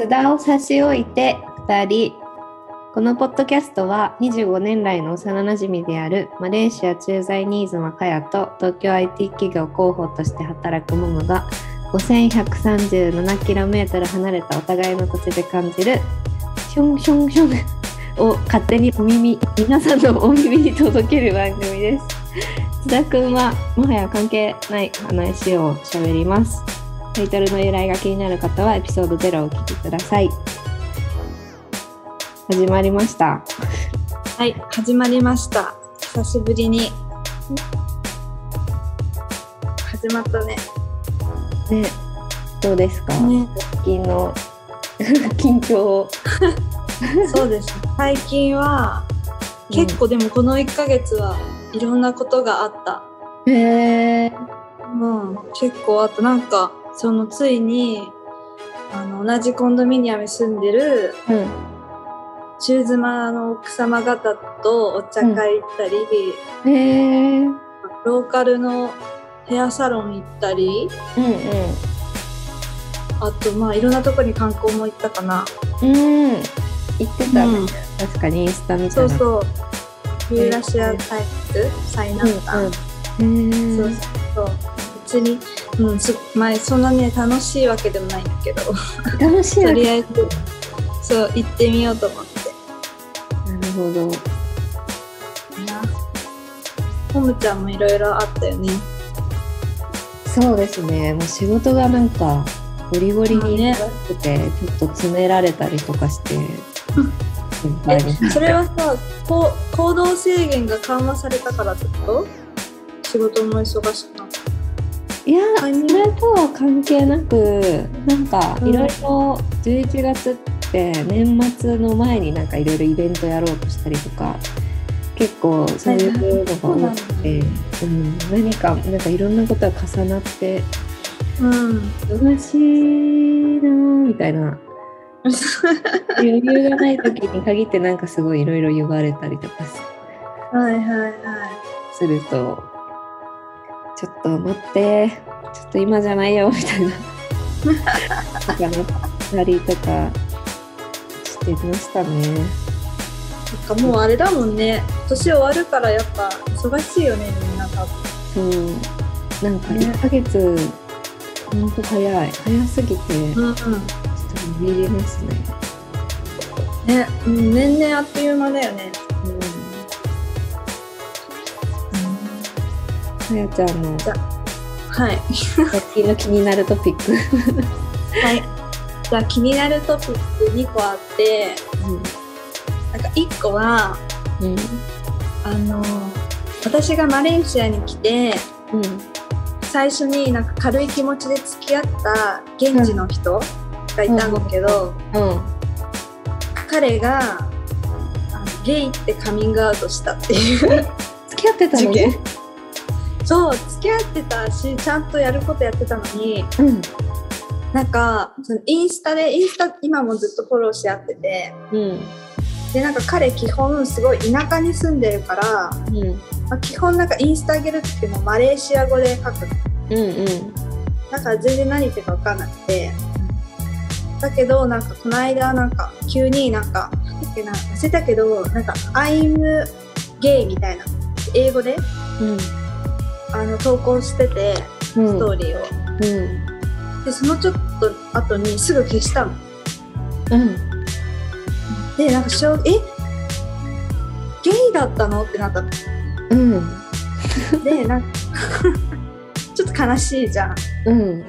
津田を差し置いて2人。このポッドキャストは25年来の幼なじみであるマレーシア駐在ニーズのカヤと東京 IT 企業広報として働くモモが 5137km 離れたお互いの土地で感じるションションション を勝手にお耳皆さんのお耳に届ける番組です。津田くんはもはや関係ない話を喋ります。タイトルの由来が気になる方はエピソード0をお聞きください始まりましたはい、始まりました。久しぶりに。始まったね。ねどうですか、ね最近の 近況を そうです。最近は、結構でもこの1ヶ月はいろんなことがあった。へえうん、結構あった。なんか、そのついに、あの、同じコンドミニアムに住んでるうん。中妻の奥様方とお茶会行ったり、うん。ローカルのヘアサロン行ったり、うんあとまあいろんなとこに観光も行ったかな。うん。言ってたね、うん。確かにインスタ見たらそうそう。ユー。ラシアタイプ？最南端。うんうん、そうへそう。別に、うん、す前そんなね楽しいわけでもないんだけど、え楽しいとりあえずそう行ってみようと思って。なるほどホムちゃんもいろいろあったよね。そうですねもう仕事がなんかゴリゴリにね忙しくて、ちょっと詰められたりとかして それはさ、行動制限が緩和されたからってこと？仕事も忙しく。いやタイミングそれとは関係なくなんかうんいろいろ11月って年末の前になんかいろいろイベントやろうとしたりとか結構そういうのが多くて、うん、何かなんかいろんなことが重なってうん。忙しいなーみたいな 余裕がない時に限ってなんかすごいいろいろ言われたりとかすはいはいはい。するとちょっと待ってちょっと今じゃないよみたいなとかなったりとかしてましたね。なんかもうあれだもんね。年終わるからやっぱ忙しいよねみんな多分。そうなんかね1ヶ月ほんと早い早すぎてちょっうんうん。とビビりますね。ね、うん年々あっという間だよね。さやちゃんのはい。最近の気になるトピック。はい。じゃあ気になるトピック2個あって、なんか1個は、うんあの、私がマレーシアに来て、うん最初になんか軽い気持ちで付き合った現地の人がいたんだけど、うん彼があのゲイってカミングアウトしたっていう 付き合ってたの？事件。そう、付き合ってたし、ちゃんとやることやってたのに、うん。なんか、そのインスタで、インスタ今もずっとフォローし合ってて、うん。で、なんか彼基本すごい田舎に住んでるから、うん。まあ、基本なんかインスタ上げるってもマレーシア語で書くの。うんうん。だから全然何言ってるか分かんなくて。だけど、なんかこの間なんか急になんか、だっけな忘れたけど、なんか I'm gay みたいな、英語で？あの投稿してて、うん。ストーリーを。うん。で、そのちょっと後にすぐ消したの。うん。で、なんかしょう、え？ゲイだったの？ってなったの。うん。で、なんか ちょっと悲しいじゃん。うん。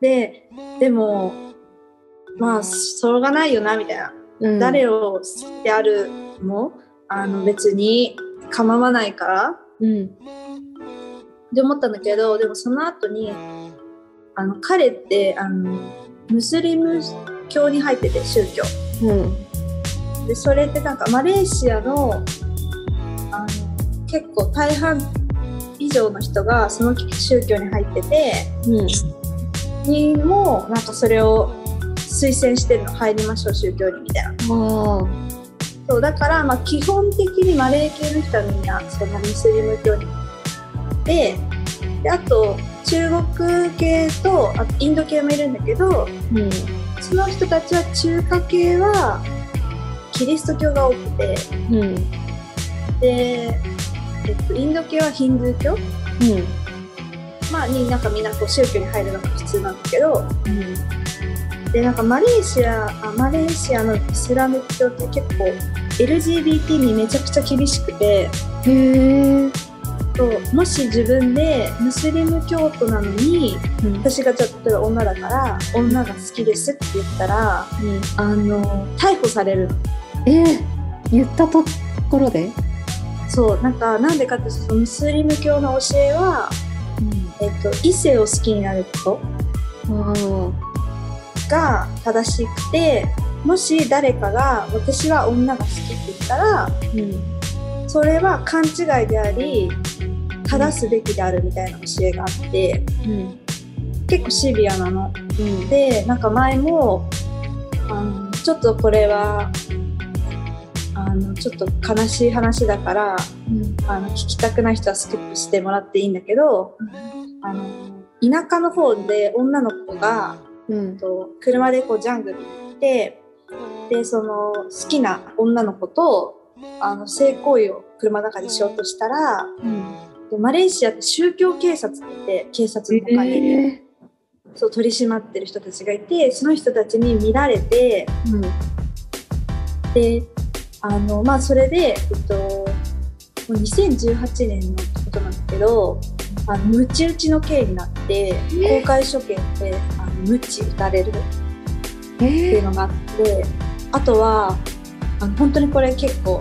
で、でも、まあ、しょうがないよな、みたいな。うん。誰を好きであるも、あの、別に構わないから、うんって思ったんだけど、でもその後に、あの、彼って、あの、ムスリム教に入ってて、宗教。うん。で、それってなんか、マレーシアの、あの、結構大半以上の人がその宗教に入ってて、うん。にも、なんかそれを推薦してるの、入りましょう、宗教に、みたいな。そうだから、まあ、基本的にマレー系の人はみんなそのムスリム教にでであと中国系とあとインド系もいるんだけどうん。その人たちは中華系はキリスト教が多くて。うん。で、えっと、インド系はヒンドゥー教、うん。まあ、になんかみんなこう宗教に入るのが普通なんだけど。うん。でなんかマレーシアあマレーシアのイスラム教って結構 LGBT にめちゃくちゃ厳しくて。へえそうもし自分でムスリム教徒なのにうん。私がじゃあ例えば女だから女が好きですって言ったらうん。あの逮捕されるの。えー、言ったところで？そうなんかなんでかっていうとそのムスリム教の教えは、えっと、異性を好きになることが正しくてもし誰かが私は女が好きって言ったらうん。それは勘違いであり正すべきであるみたいな教えがあってうん結構シビアなの。うん。でなんか前もあのちょっとこれはあのちょっと悲しい話だからうん。あの聞きたくない人はスキップしてもらっていいんだけどあの田舎の方で女の子がうん。と車でこうジャングルに行ってでその好きな女の子とあの性行為を車の中でしようとしたらうんマレーシアって宗教警察って警察の他に、えそう取り締まってる人たちがいてその人たちに見られてーうん。であのまあそれで、えっと、もう2018年のことなんだけどあのムチ打ちの刑になって公開処刑であのムチ打たれるっていうえのがあってあとはあの本当にこれ結構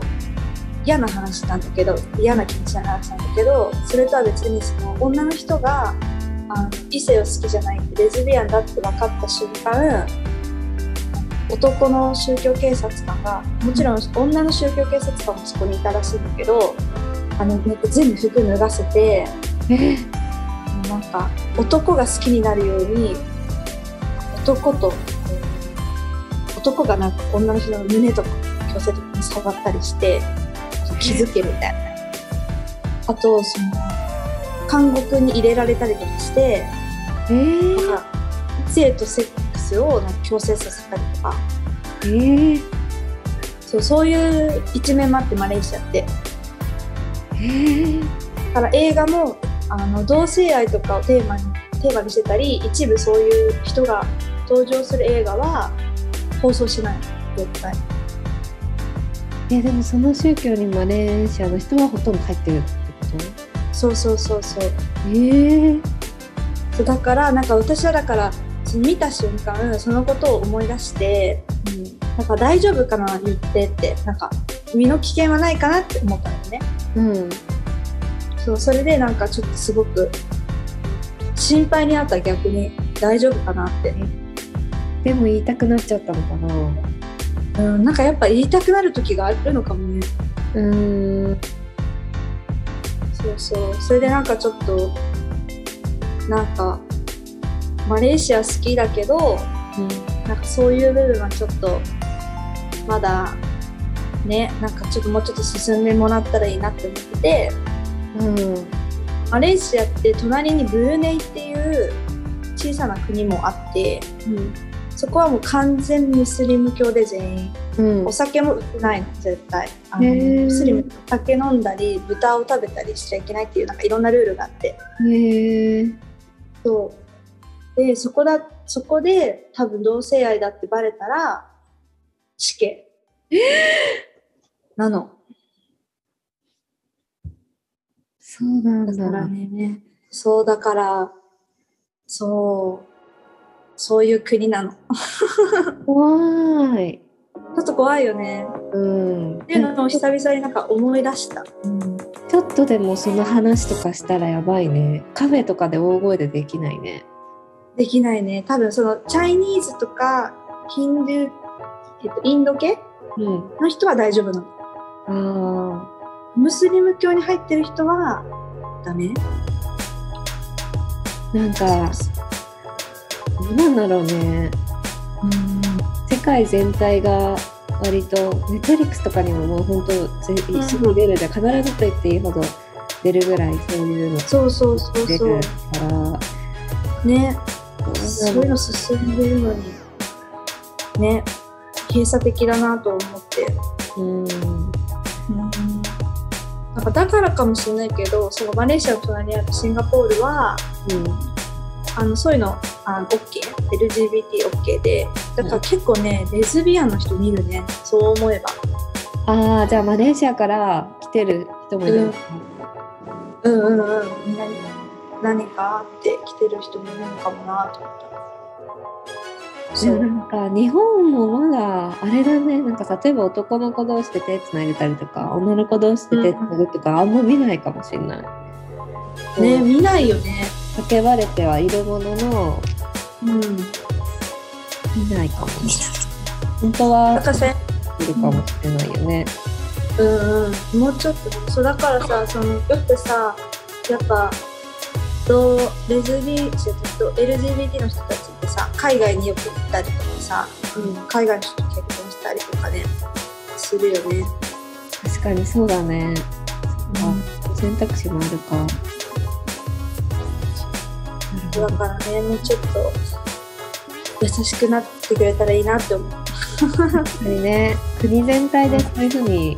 嫌な話なんだけど嫌な気持ちな話なんだけどそれとは別にその女の人があの異性を好きじゃないってレズビアンだって分かった瞬間男の宗教警察官がもちろん女の宗教警察官もそこにいたらしいんだけどあのなんか全部服脱がせてえー。なんか男が好きになるように男と男がなんか女の人の胸とか強制的に触ったりして気づけるみたいな。あとその監獄に入れられたりとかしてえー。なんか性とセックスをなんか強制させたりとか。えー。そうそういう一面もあってマレーシアって。えー。だから映画もあの同性愛とかをテーマにテーマにしてたり一部そういう人が登場する映画は放送しない絶対えでもその宗教にマレーシアの人はほとんど入ってるってこそうそうそうそう。とええそうだからなんか私はだから見た瞬間そのことを思い出してなんか大丈夫かな言ってってなんか身の危険はないかなって思ったのね。うん、うん、そうそれでなんかちょっとすごく心配になった逆に大丈夫かなって。でも言いたくなっちゃったのかな？うんなんかやっぱ言いたくなる時があるのかもね。うーん。そうそう。それでなんかちょっとなんかマレーシア好きだけどなんかそういう部分はちょっとまだねなんかちょっともうちょっと進んでもらったらいいなって思ってて。うん。マレーシアって隣にブルネイっていう小さな国もあってうんそこはもう完全ムスリム教で全員。うん。お酒も売ってないの絶対。あのムスリム酒飲んだり豚を食べたりしちゃいけないっていうなんかいろんなルールがあって。へえそう。でそこだそこで多分同性愛だってバレたら死刑。なの。そうなんだ。からだね。そうだからそうそういう国なの。ち怖い。ょっと怖いよね。うん。っていうのを久々になんか思い出した、うん。ちょっとでもその話とかしたらやばいね。カフェとかで大声でできないね。できないね。多分そのチャイニーズとかヒンドゥー、えっと、インド系？うん。の人は大丈夫なの。あムスリム教に入ってる人はダメ？ーなんかどうなんだろうね。世界全体が割とネットリックスとかにももう本当ぜすぐ出るで必ずと言っていいほど出るぐらいそういうのそうそうそう出るそうから。ね。そういうの進んでるのに。ね。閉鎖的だなと思って、うん。なんかだからかもしれないけどそのマレーシアの隣にあるシンガポールはあのそういうのあの OKLGBTOK で。だから結構ね、レズビアンの人見るね。そう思えば。ああ、じゃあマレーシアから来てる人もいるうんうんうん。みんなに何かあって来てる人もいるのかもなと思った。そう。なんか日本もまだあれだね。なんか例えば男の子同士で手つないでたりとか女の子同士で手つなぐとかあんま見ないかもしれない。ね見ないよね叫ばれてはいるもののうん見ないかも。本当はだからさいるかもしれないよね。うんうんもうちょっとそうだからさそのよくさやっぱどうレズビーちょっと LGBT の人たちってさ海外によく行ったりとかさ、うん、海外の人と結婚したりとかねするよね確かにそうだね。そっか選択肢もあるか。なるほどだからねもうちょっと優しくなってくれたらいいなって思う。確かにね国全体でそういうふうに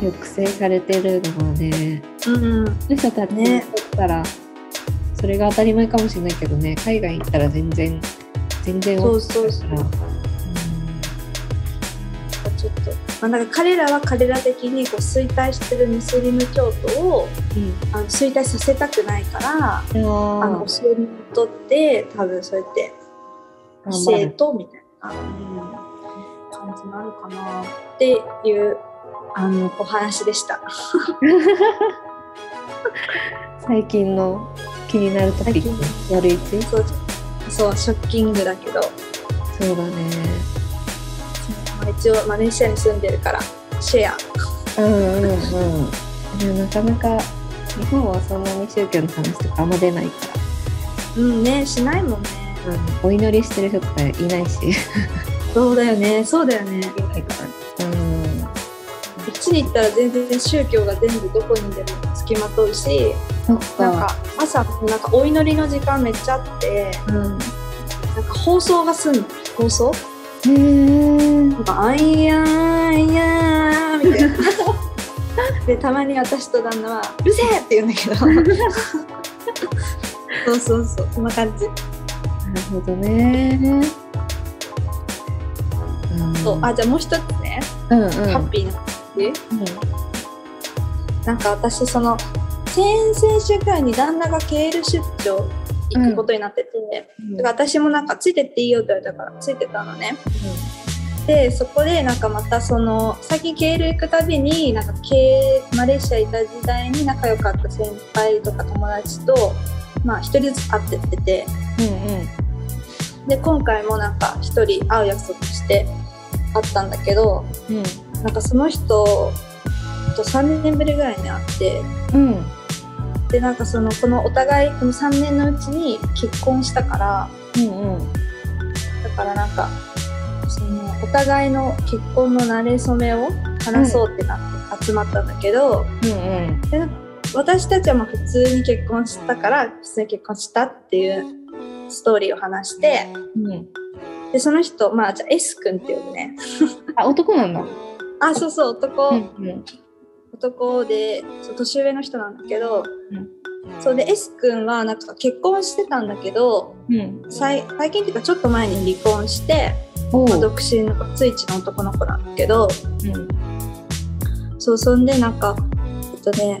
抑制されてるのはねうんそう人たちにったら、それが当たり前かもしれないけどね海外行ったら全然全然そうそうそう。だから。ちょっと、まあ、なんか彼らは彼ら的にこう衰退してるムスリム教徒をうん。あの衰退させたくないからうん、あの教えにとって多分そうやって生徒みたいな、うん、感じなのかなっていうあのお話でした。最近の気になるトピック悪いつそうそうショッキングだけど、そうだね。まあ、一応マレーシアに住んでるからシェア。うんうんうん。でもなかなか日本はそんなに宗教の話とかあんま出ないかうんねしないもんね。ら、うん、お祈りしてる人とかいないし。そうだよねそうだよね。うん。こっちに行ったら全然宗教が全部どこにでも付きまとうしなんか朝なんかお祈りの時間めっちゃあってうん。なんか放送がすんの放送？へえなんか、あいやーいやーみたいな。で、たまに私と旦那は、うるせえって言うんだけど。そうそうそう、そんな感じ。なるほどね。うんそうあ、じゃあもう一つね、うんうん。ハッピーな話。なんか私、その、先々週くらいに旦那が経営出張行くことになってて、うんだから私もなんかついてっていいよって言われたからついてたのね。でそこでなんかまたその最近経営行くたびになんか経営マレーシアいた時代に仲良かった先輩とか友達とまあ一人ずつ会ってってて。うんで今回もなんか一人会う約束して会ったんだけどうんなんかその人と3年ぶりぐらいに会ってうんうんでなんかそのこのお互いこの3年のうちに結婚したからうんうん。だからなんかお互いの結婚の馴れ初めを話そうってなって集まったんだけど、うんで私たちはまあ普通に結婚したから普通に結婚したっていうストーリーを話してうんうん。でその人まあじゃあ S 君って呼ぶねあ男なんだ。あそうそう男、うんうん男でそう年上の人なんだけど、うんそうで S 君はなんか結婚してたんだけどうん。最最近っていうかちょっと前に離婚して、まあ、独身のついちの男の子なんだけどうんそうそんでなんかえっとね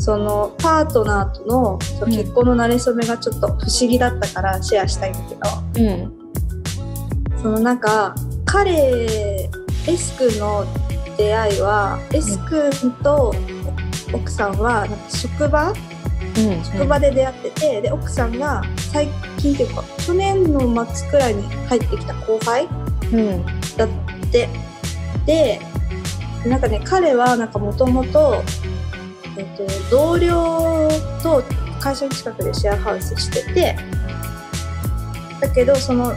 そのパートナーとのその結婚の馴れ初めがちょっと不思議だったからシェアしたいんだけど、うんそのなんか彼 S 君の出会いは S 君と奥さんはなんか職場うん職場で出会ってて、で奥さんが最近っていうか去年の末くらいに入ってきた後輩うん。だって。でなんかね彼はなんかもともと同僚と会社の近くでシェアハウスしててだけどその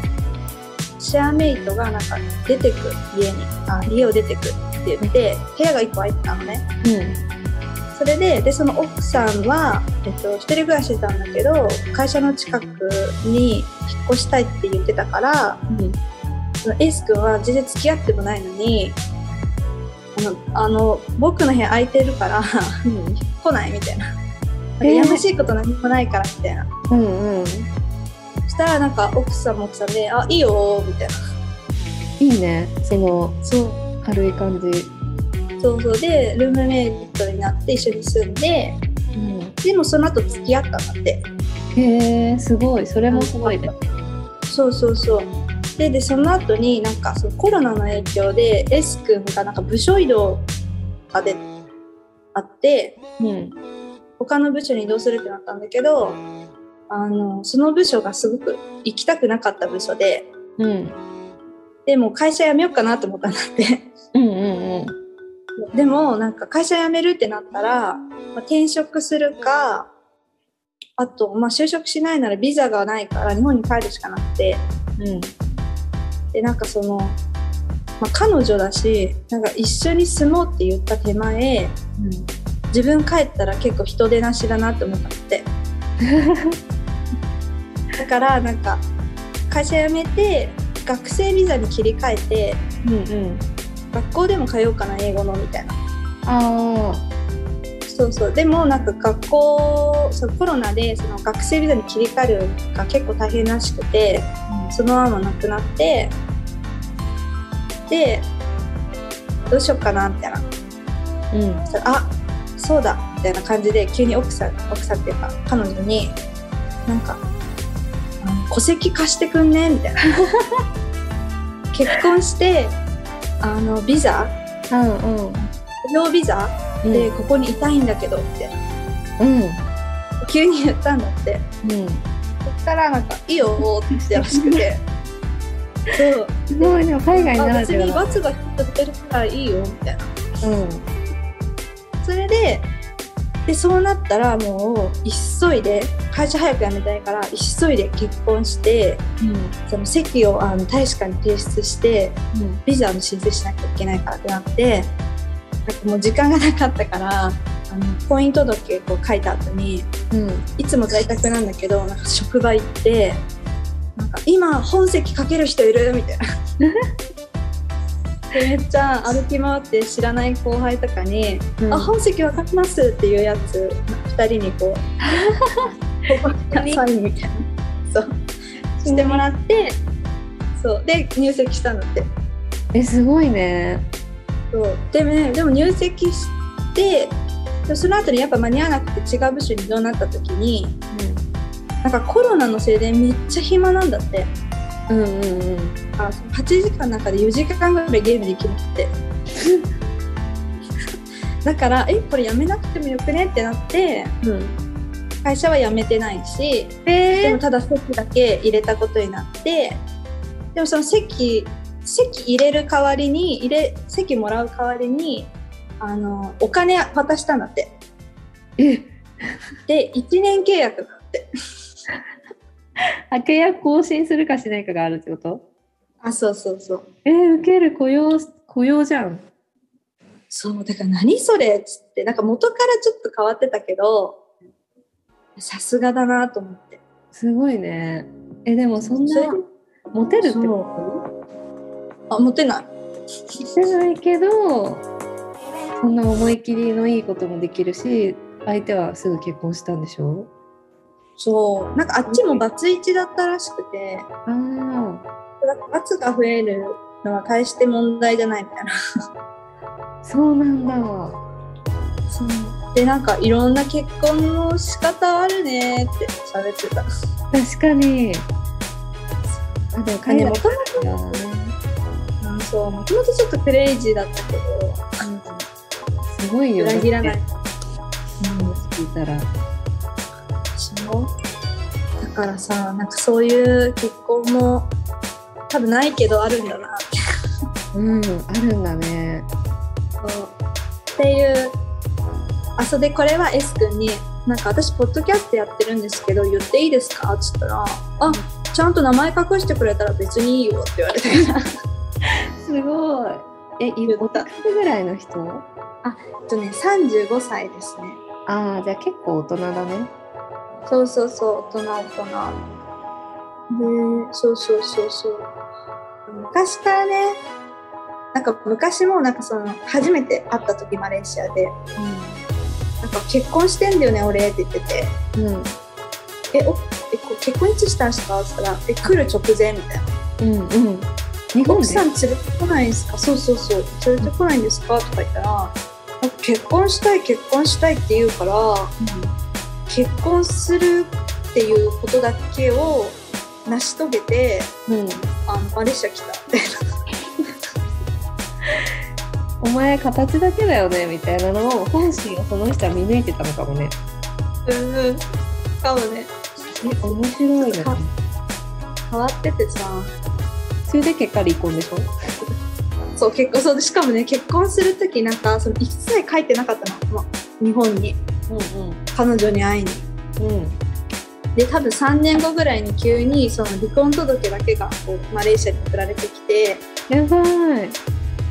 シェアメイトがなんか出てく家にあ家を出てくって言って部屋が1個空いてたのねそれででその奥さんは、えっと、一人暮らししてたんだけど会社の近くに引っ越したいって言ってたからうん。そのエース君は全然付き合ってもないのにあのあの僕の部屋空いてるからうん。来ないみたいな。なやましいこと何もないからみたいな、うんうん。そしたらなんか奥さんも奥さんで「あいいよ」みたいな。いいね。そのそう。軽い感じ、そうそうでルームメイトになって一緒に住んでうん、でもその後付き合ったんだって。へえすごい。それもすごいね。そうそうそう。ででその後になんかそのコロナの影響で S 君がなんか部署移動がであってうん。他の部署に移動するってなったんだけどあのその部署がすごく行きたくなかった部署でうん。でもう会社辞めようかなと思ったんだって。うんうんでもなんか会社辞めるってなったら、まあ、転職するかあと、まあ、就職しないならビザがないから日本に帰るしかなくて。うん。うんでなんかその、まあ、彼女だしなんか一緒に住もうって言った手前自分帰ったら結構人手なしだなって思ったって。だからなんか会社辞めて学生ビザに切り替えてうんうん学校でも通おうかな英語のみたいな。あそうそう。でもなんか学校そうコロナでその学生ビザに切り替えるのが結構大変らしくてあそのままなくなってでどうしようかなみたいな。うん。あそうだみたいな感じで急に奥さん奥さんっていうか彼女になんか戸籍貸してくんねみたいな。結婚してあのビザ？うんうん。雇用ビザ？うん。でここにいたいんだけどって。うん。急に言ったんだって。うん。そしたらなんか「いいよ」って言ってらしくて。そう。すごいでも海外なあらでは。別に罰が一つ出るからいいよみたいな。うん。それででそうなったらもう急いで会社早く辞めたいから急いで結婚してうん。その籍をあの大使館に提出してうん。ビザの申請しなきゃいけないからってなってなんかもう時間がなかったからあの婚姻届こう書いた後にうん。いつも在宅なんだけどなんか職場行ってなんか今本籍書ける人いる？みたいな。でめっちゃ歩き回って知らない後輩とかにうんあ本籍わかりますっていうやつ2人にこうサインみたいなそう。してもらってそう。で入籍したんだって。えすごいね。そう。でもねでも入籍してでその後にやっぱ間に合わなくて違う部署に異動になった時になんかコロナのせいでめっちゃ暇なんだってうんうんうん。あ8時間の中で4時間ぐらいゲームできるって。だからえこれやめなくてもよくねってなってうん会社は辞めてないしでもただ席だけ入れたことになってでもその席席入れる代わりに入れ席もらう代わりにあのお金渡したんだって。え。で1年契約だってあ契約更新するかしないかがあるってこと？あそうそうそう。えー、受ける雇用雇用じゃん。そうだから何それっつって。なんか元からちょっと変わってたけどさすがだなと思って。すごいね。えでもそんなモテるってそこあモテない。とモテないけどそんな思い切りのいいこともできるし相手はすぐ結婚したんでしょ？そう。なんかあっちもバツイチだったらしくて。ああ罰が増えるのは大して問題じゃないみたいな。そうなんだ。でなんかいろんな結婚の仕方あるねって喋ってた。確かに。あでも海外もともだね。うんそう。もともとちょっとクレイジーだったけど。すごいよ。裏切らない。うん。聞いたらだからさなんかそういう結婚も多分ないけどあるんだな。ってうんあるんだね。そう。っていうあそうでこれは S 君に「なんか私ポッドキャストやってるんですけど言っていいですか?」っつったら「あちゃんと名前隠してくれたら別にいいよ」って言われて。すごい。えいおいくつぐらいの人？えっとね35歳ですね。ああじゃあ結構大人だねそうそうそう大人大人。でそうそうそうそう。昔からねなんか昔もなんかその初めて会った時マレーシアでなんか結婚してんだよね俺って言ってて。うん。うんえおえこ結婚いつしたんですかって言ったらえ来る直前みたいな。うんうん。奥さん連れてこないんですか？そうそうそう。連れてこないんですか？とか言ったら結婚したい結婚したいって言うから結婚するっていうことだけを成し遂げてうん、うん、あのマレーシア来たみたい お前形だけだよねみたいなのを本心をその人は見抜いてたのかもね。なうん。かもね。え面白いね。か変わっててさ。それで結果離婚でしょ？そう結婚そうでしかもね結婚する時なんかその一切書いてなかったの、ま日本に。うん彼女に会いに。うん。うんで多分3年後ぐらいに急にその離婚届だけがこうマレーシアに送られてきて。やばい。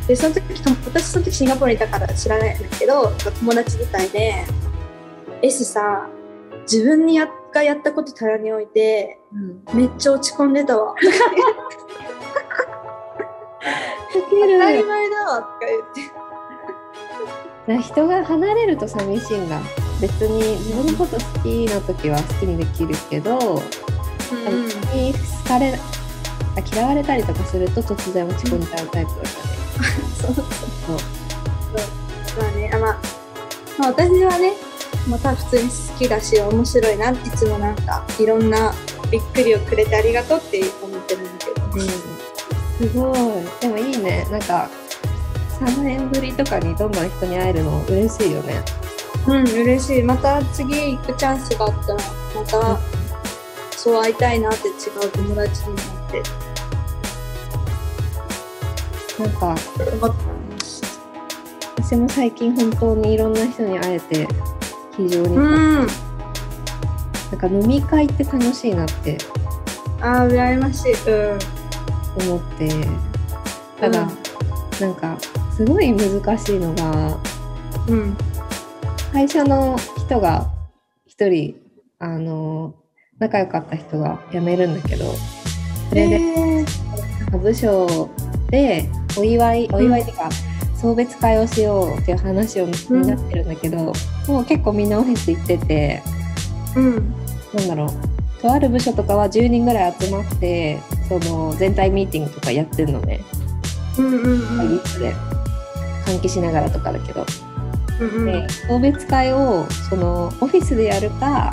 でその時と私その時シンガポールにいたから知らないんだけど友達伝いで「S さ自分にやがやったこと棚に置いてうん。めっちゃ落ち込んでたわ」かけ当たりる前だわ」とか言って。人が離れると寂しいんだ別に自分のこと好きな時は好きにできるけどうん。人に好かれあ嫌われたりとかすると突然落ち込んじゃうタイプだねそうそう。そうまあね、あまあ、まあ、私はね、また普通に好きだし、面白いなっていつもなんか、いろんなびっくりをくれてありがとうって思ってるんだけど。うん、すごい。でもいいね。なんか3年ぶりとかにどんどん人に会えるの嬉しいよねうん、嬉しい。また次行くチャンスがあったら、また、そう会いたいなって違う友達になってなんか。私も最近本当にいろんな人に会えて非常に、うん。なんか飲み会って楽しいなってああ、羨ましい。うん。思ってただ、なんかすごい難しいのがうん。最初の人が一人あの仲良かった人が辞めるんだけどそれで、えなんか部署でお祝いお祝いっていうか、送別会をしようっていう話をうんになってるんだけど、もう結構みんなオフィス行っててうん。なんだろうとある部署とかは10人ぐらい集まってその全体ミーティングとかやってるのねうんうんうん。で換気しながらとかだけど、うんうん。で送別会をそのオフィスでやるか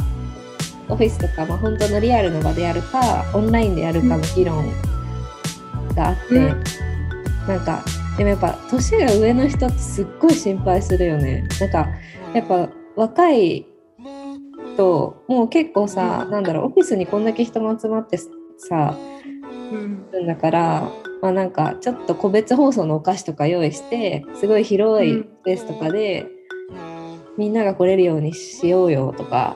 オフィスとか、まあ、本当のリアルの場でやるかオンラインでやるかの議論があって、うん。なんかでもやっぱ年が上の人ってすっごい心配するよね。なんかやっぱ若いともう結構さ、なんだろうオフィスにこんだけ人も集まってさうん。だから、まあ、なんかちょっと個別包装のお菓子とか用意してすごい広いスペースとかで、みんなが来れるようにしようよとか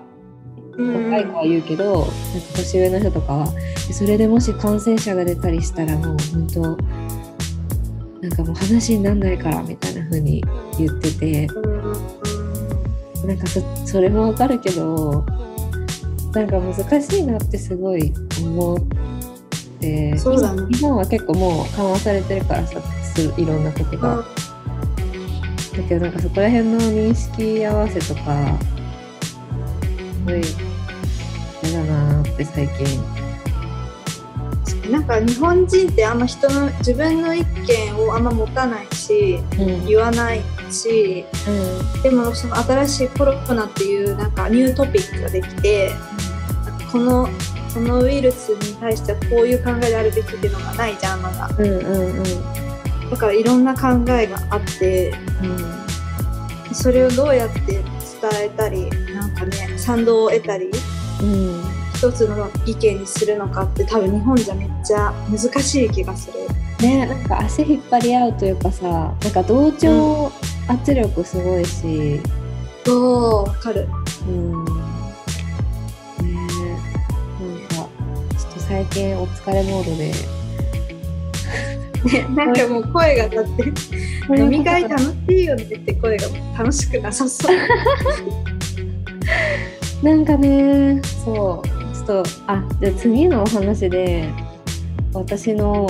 うん。若い子は言うけど、なんか年上の人とかはそれでもし感染者が出たりしたらもう本当なんかもう話になんないからみたいな風に言っててうんなんかそそれもわかるけどなんか難しいなってすごい思ってね。今日本は結構もう緩和されてるからさすいろんなことが。だけどなんかそこら辺の認識合わせとかすごい嫌だなーって最近。なんか日本人ってあんま人の自分の意見をあんま持たないしうん。言わないしでもその新しいコロナっていうなんかニュートピックができてこのそのウイルスに対してはこういう考えであるべきっていうのがないじゃんまだ。うんうんうんうん。だからいろんな考えがあってそれをどうやって伝えたりなんかね賛同を得たりうん一つの意見にするのかって多分日本じゃめっちゃ難しい気がする。ねなんか足引っ張り合うというかさなんか同調圧力すごいしおーわかる。うんねなんかちょっと最近お疲れモードでね、なんかもう声が立って飲み会楽しいよねって声が楽しくなさそう。なんかねそうちょっとあじゃあ次のお話で私の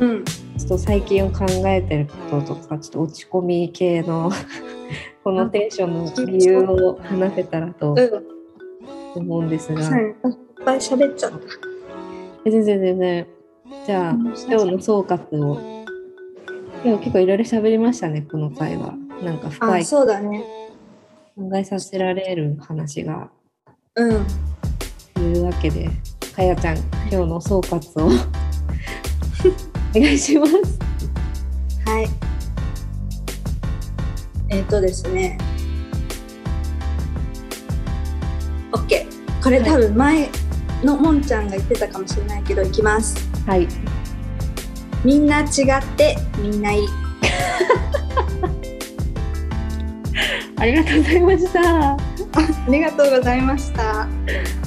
うん。ちょっと最近考えてることとかちょっと落ち込み系の このテンションの理由を話せたらとうん。思うんですが、はいいっぱい喋っちゃった。え全然全然じゃあうん今日の総括を今日結構いろいろ喋りましたねこの回はなんか深あ、いそうだね。考えさせられる話がうん。というわけでかやちゃん今日の総括をお願いしますはい。えっ、とですね。OK。これ多分前のもんちゃんが言ってたかもしれないけど、いきます。はいみんな違ってみんないい。ありがとうございましたありがとうございました。